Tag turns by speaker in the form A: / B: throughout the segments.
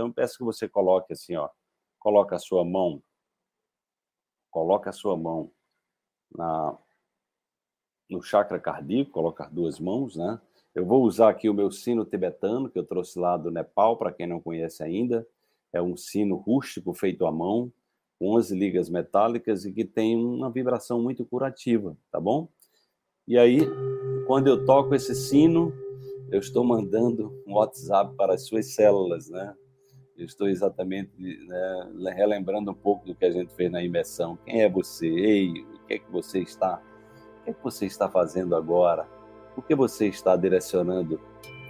A: Então eu peço que você coloque assim, ó, coloca a sua mão, coloca a sua mão na no chakra cardíaco, colocar duas mãos, né? Eu vou usar aqui o meu sino tibetano que eu trouxe lá do Nepal, para quem não conhece ainda. É um sino rústico feito à mão, com 11 ligas metálicas e que tem uma vibração muito curativa, tá bom? E aí, quando eu toco esse sino, eu estou mandando um WhatsApp para as suas células, né? Eu estou exatamente né, relembrando um pouco do que a gente fez na imersão. Quem é você? Ei, o que é que você está? O que é que você está fazendo agora? Por que você está direcionando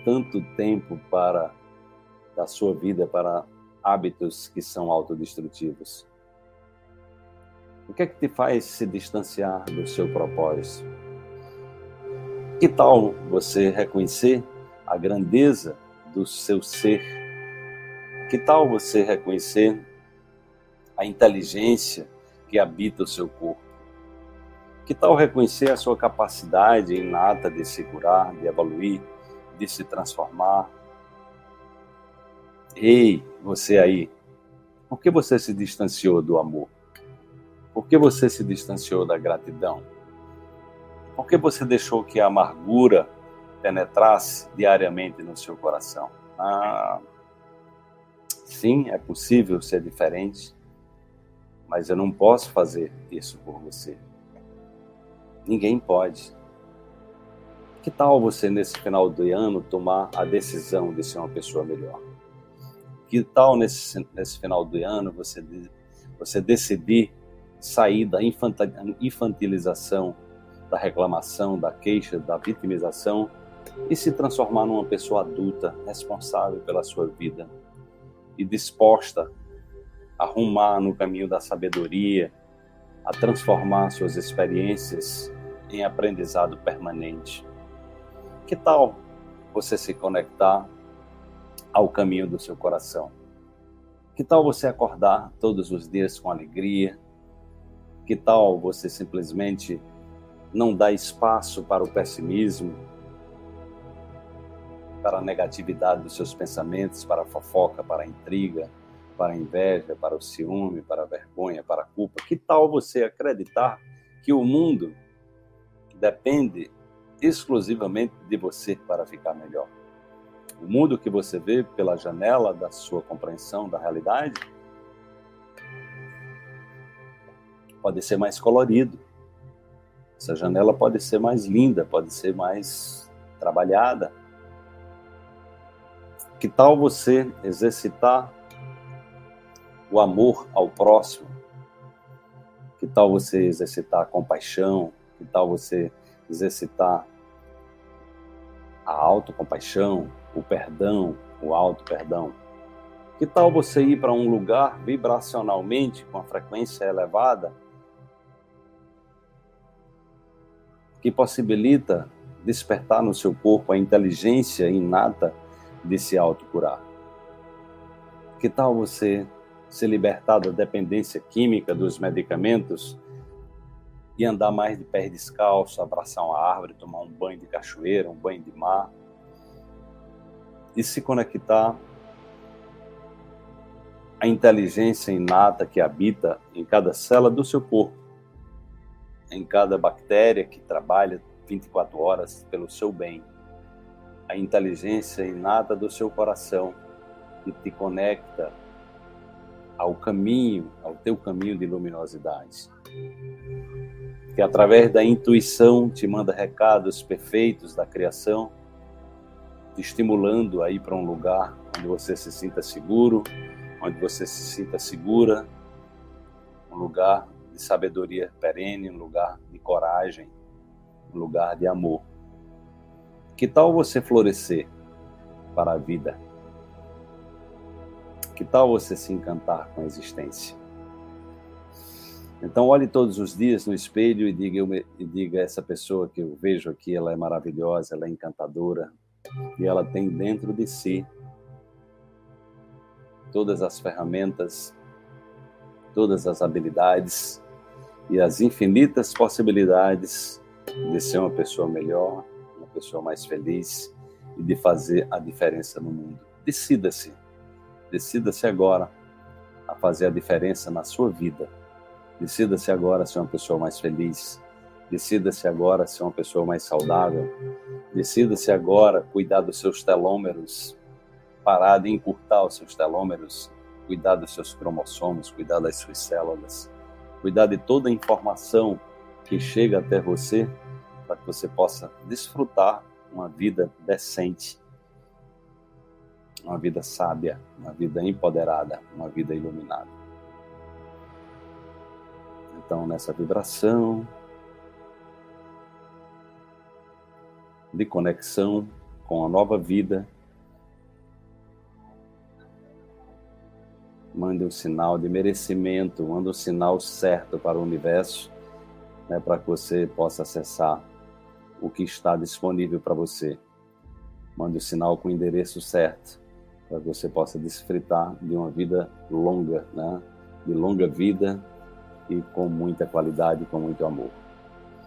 A: tanto tempo para da sua vida para hábitos que são autodestrutivos? O que é que te faz se distanciar do seu propósito? Que tal você reconhecer a grandeza do seu ser? Que tal você reconhecer a inteligência que habita o seu corpo? Que tal reconhecer a sua capacidade inata de se curar, de evoluir, de se transformar? Ei, você aí, por que você se distanciou do amor? Por que você se distanciou da gratidão? Por que você deixou que a amargura penetrasse diariamente no seu coração? Ah, sim, é possível ser diferente, mas eu não posso fazer isso por você. Ninguém pode. Que tal você, nesse final do ano, tomar a decisão de ser uma pessoa melhor? Que tal, nesse, nesse final do ano, você, você decidir sair da infantilização da reclamação, da queixa, da vitimização e se transformar numa pessoa adulta, responsável pela sua vida e disposta a rumar no caminho da sabedoria, a transformar suas experiências em aprendizado permanente. Que tal você se conectar ao caminho do seu coração? Que tal você acordar todos os dias com alegria? Que tal você simplesmente não dá espaço para o pessimismo, para a negatividade dos seus pensamentos, para a fofoca, para a intriga, para a inveja, para o ciúme, para a vergonha, para a culpa. Que tal você acreditar que o mundo depende exclusivamente de você para ficar melhor? O mundo que você vê pela janela da sua compreensão da realidade pode ser mais colorido, essa janela pode ser mais linda, pode ser mais trabalhada. Que tal você exercitar o amor ao próximo? Que tal você exercitar a compaixão? Que tal você exercitar a autocompaixão, o perdão, o auto-perdão? Que tal você ir para um lugar vibracionalmente com a frequência elevada que possibilita despertar no seu corpo a inteligência inata de se autocurar. Que tal você se libertar da dependência química dos medicamentos e andar mais de pés descalço, abraçar uma árvore, tomar um banho de cachoeira, um banho de mar e se conectar à inteligência inata que habita em cada célula do seu corpo em cada bactéria que trabalha 24 horas pelo seu bem. A inteligência inata do seu coração que te conecta ao caminho, ao teu caminho de luminosidade. Que através da intuição te manda recados perfeitos da criação, te estimulando a ir para um lugar onde você se sinta seguro, onde você se sinta segura, um lugar de sabedoria perene, um lugar de coragem, um lugar de amor. Que tal você florescer para a vida? Que tal você se encantar com a existência? Então olhe todos os dias no espelho e diga, e diga essa pessoa que eu vejo aqui, ela é maravilhosa, ela é encantadora e ela tem dentro de si todas as ferramentas, todas as habilidades e as infinitas possibilidades de ser uma pessoa melhor, pessoa mais feliz e de fazer a diferença no mundo. Decida-se. Decida-se agora a fazer a diferença na sua vida. Decida-se agora a ser uma pessoa mais feliz. Decida-se agora a ser uma pessoa mais saudável. Decida-se agora cuidar dos seus telômeros, parar de encurtar os seus telômeros, cuidar dos seus cromossomos, cuidar das suas células, cuidar de toda a informação que chega até você para que você possa desfrutar uma vida decente, uma vida sábia, uma vida empoderada, uma vida iluminada. Então, nessa vibração de conexão com a nova vida, mande um sinal de merecimento, mande um sinal certo para o universo, né, para que você possa acessar o que está disponível para você. Mande o sinal com o endereço certo, para que você possa desfrutar de uma vida longa, né? de longa vida e com muita qualidade, com muito amor.